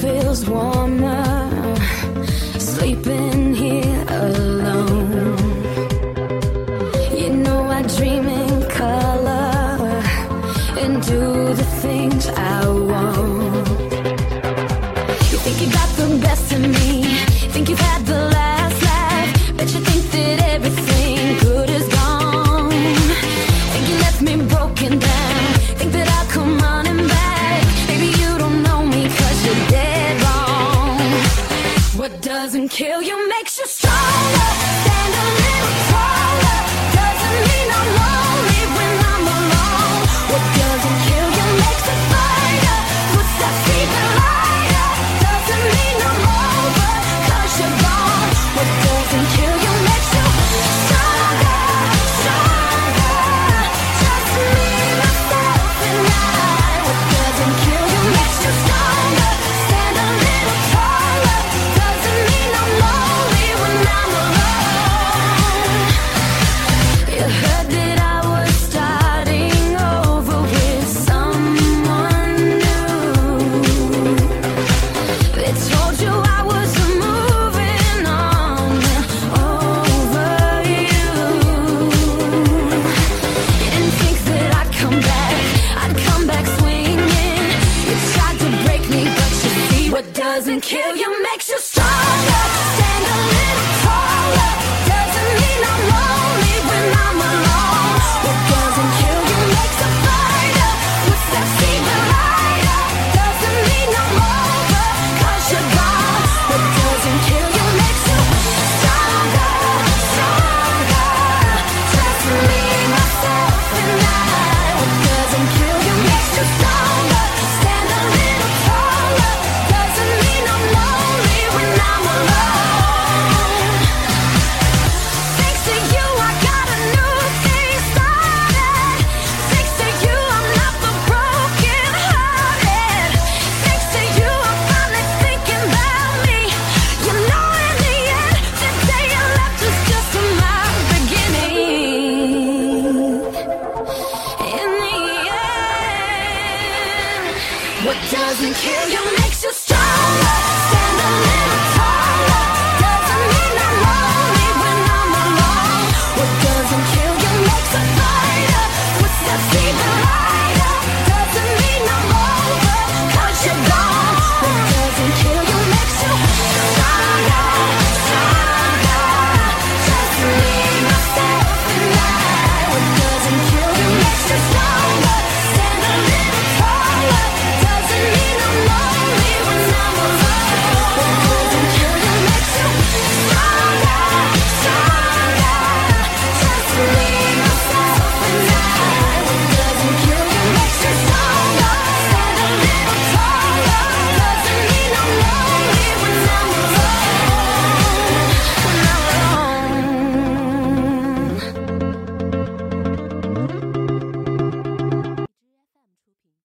feels warmer sleeping here alone. You know, I dream in color and do the things I want. You think you got the best in me. kill you makes you stronger. Stand a little taller. Doesn't mean I'm. and kill your man. What doesn't kill you makes you stronger.